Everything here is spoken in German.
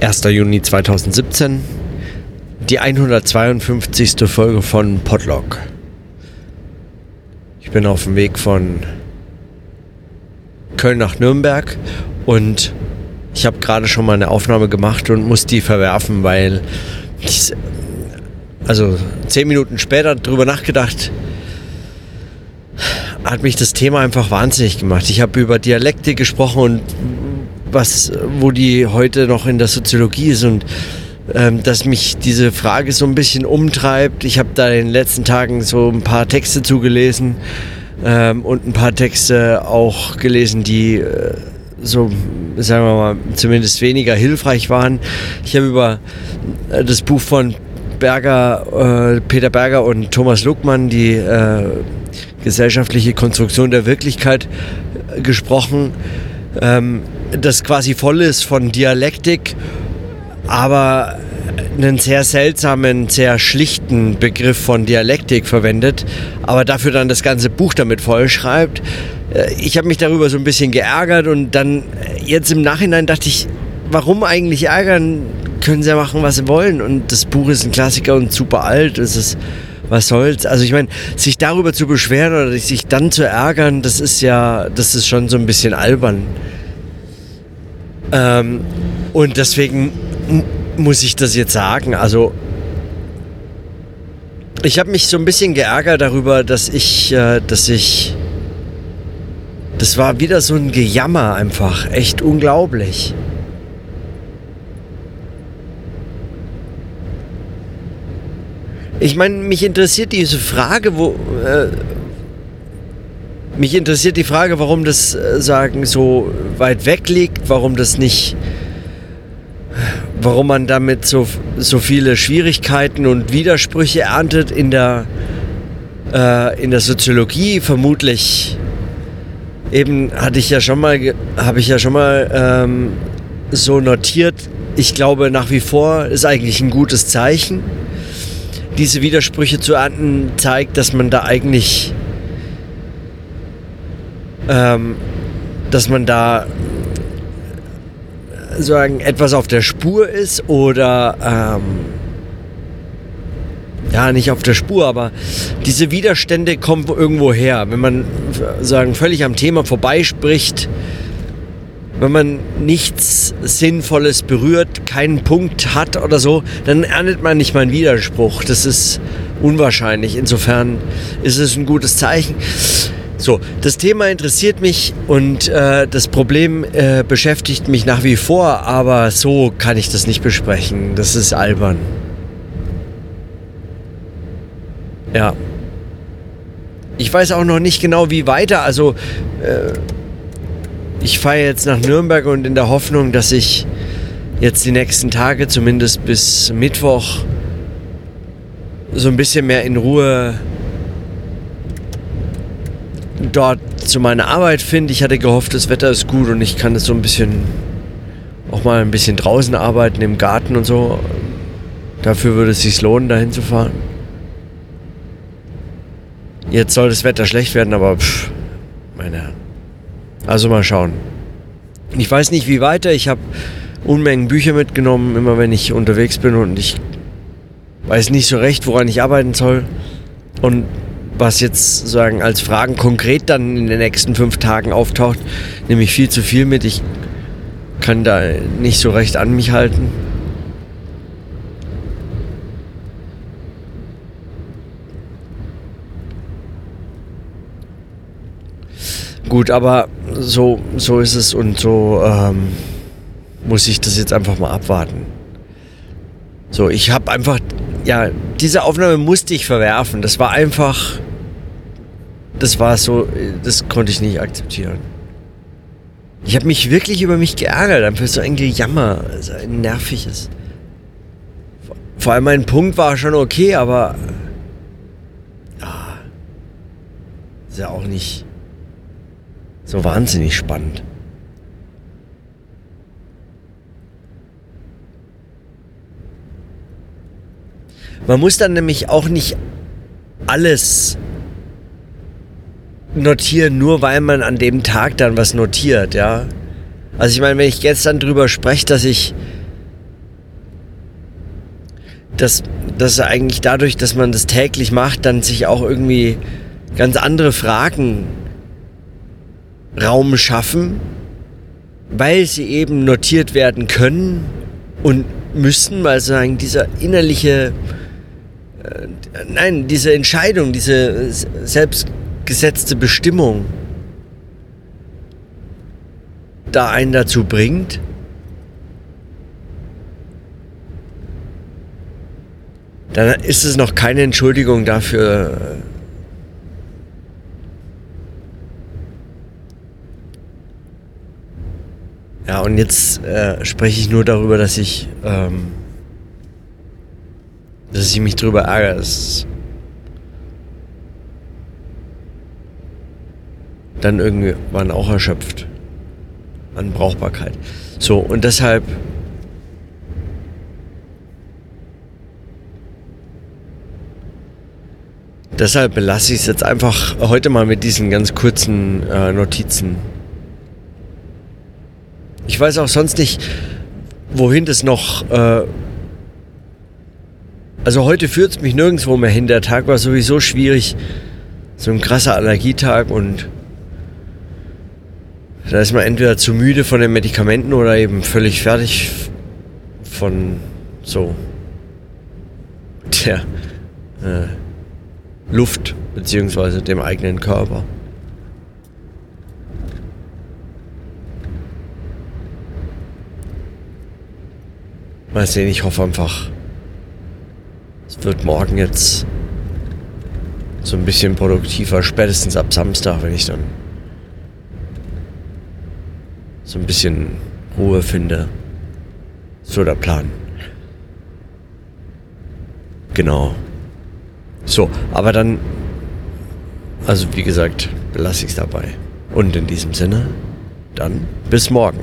1. Juni 2017, die 152. Folge von Podlog. Ich bin auf dem Weg von Köln nach Nürnberg und ich habe gerade schon mal eine Aufnahme gemacht und muss die verwerfen, weil ich, also zehn Minuten später drüber nachgedacht, hat mich das Thema einfach wahnsinnig gemacht. Ich habe über Dialekte gesprochen und was, wo die heute noch in der Soziologie ist und ähm, dass mich diese Frage so ein bisschen umtreibt. Ich habe da in den letzten Tagen so ein paar Texte zugelesen ähm, und ein paar Texte auch gelesen, die äh, so, sagen wir mal, zumindest weniger hilfreich waren. Ich habe über äh, das Buch von Berger, äh, Peter Berger und Thomas Luckmann, die äh, gesellschaftliche Konstruktion der Wirklichkeit, äh, gesprochen. Ähm, das quasi voll ist von Dialektik, aber einen sehr seltsamen, sehr schlichten Begriff von Dialektik verwendet, aber dafür dann das ganze Buch damit vollschreibt. Äh, ich habe mich darüber so ein bisschen geärgert und dann äh, jetzt im Nachhinein dachte ich, warum eigentlich ärgern? Können sie ja machen, was sie wollen. Und das Buch ist ein Klassiker und super alt. Es ist, was soll's? Also ich meine, sich darüber zu beschweren oder sich dann zu ärgern, das ist ja, das ist schon so ein bisschen albern. Ähm, und deswegen muss ich das jetzt sagen. Also ich habe mich so ein bisschen geärgert darüber, dass ich, äh, dass ich, das war wieder so ein Gejammer einfach, echt unglaublich. Ich meine, mich interessiert diese Frage, wo, äh, mich interessiert die Frage, warum das äh, sagen so weit weg liegt, warum das nicht, warum man damit so, so viele Schwierigkeiten und Widersprüche erntet in der, äh, in der Soziologie. Vermutlich eben hatte ich ja schon mal, habe ich ja schon mal ähm, so notiert. Ich glaube nach wie vor ist eigentlich ein gutes Zeichen. Diese Widersprüche zu ernten zeigt, dass man da eigentlich ähm, dass man da sagen etwas auf der Spur ist oder ähm, ja nicht auf der Spur, aber diese Widerstände kommen irgendwo her. Wenn man sagen völlig am Thema vorbeispricht, wenn man nichts Sinnvolles berührt, keinen Punkt hat oder so, dann erntet man nicht mal einen Widerspruch. Das ist unwahrscheinlich. Insofern ist es ein gutes Zeichen. So, das Thema interessiert mich und äh, das Problem äh, beschäftigt mich nach wie vor, aber so kann ich das nicht besprechen. Das ist albern. Ja. Ich weiß auch noch nicht genau, wie weiter. Also, äh, ich fahre jetzt nach Nürnberg und in der Hoffnung, dass ich jetzt die nächsten Tage, zumindest bis Mittwoch, so ein bisschen mehr in Ruhe dort zu meiner Arbeit finde. Ich hatte gehofft, das Wetter ist gut und ich kann es so ein bisschen auch mal ein bisschen draußen arbeiten im Garten und so. Dafür würde es sich lohnen, dahin zu fahren. Jetzt soll das Wetter schlecht werden, aber pff, meine Herren. Also mal schauen. Ich weiß nicht, wie weiter. Ich habe Unmengen Bücher mitgenommen, immer wenn ich unterwegs bin und ich weiß nicht so recht, woran ich arbeiten soll. Und was jetzt sagen als Fragen konkret dann in den nächsten fünf Tagen auftaucht, nehme ich viel zu viel mit. Ich kann da nicht so recht an mich halten. Gut, aber so, so ist es und so ähm, muss ich das jetzt einfach mal abwarten. So, ich habe einfach, ja, diese Aufnahme musste ich verwerfen. Das war einfach das war so, das konnte ich nicht akzeptieren. Ich habe mich wirklich über mich geärgert, einfach so ein Gejammer, also ein nerviges. Vor allem mein Punkt war schon okay, aber ja, ist ja auch nicht so wahnsinnig spannend. Man muss dann nämlich auch nicht alles notieren, nur weil man an dem Tag dann was notiert, ja. Also ich meine, wenn ich jetzt dann drüber spreche, dass ich dass, dass eigentlich dadurch, dass man das täglich macht, dann sich auch irgendwie ganz andere Fragen Raum schaffen, weil sie eben notiert werden können und müssen, weil sozusagen dieser innerliche, äh, nein, diese Entscheidung, diese selbstgesetzte Bestimmung da einen dazu bringt, dann ist es noch keine Entschuldigung dafür, Ja, und jetzt äh, spreche ich nur darüber, dass ich, ähm, dass ich mich darüber ärgere. Dass dann irgendwann auch erschöpft an Brauchbarkeit. So, und deshalb Deshalb belasse ich es jetzt einfach heute mal mit diesen ganz kurzen äh, Notizen. Ich weiß auch sonst nicht, wohin das noch. Äh also heute führt es mich nirgendwo mehr hin. Der Tag war sowieso schwierig. So ein krasser Allergietag und da ist man entweder zu müde von den Medikamenten oder eben völlig fertig von so der äh, Luft beziehungsweise dem eigenen Körper. Mal sehen, ich hoffe einfach, es wird morgen jetzt so ein bisschen produktiver, spätestens ab Samstag, wenn ich dann so ein bisschen Ruhe finde. So der Plan. Genau. So, aber dann, also wie gesagt, belasse ich es dabei. Und in diesem Sinne, dann bis morgen.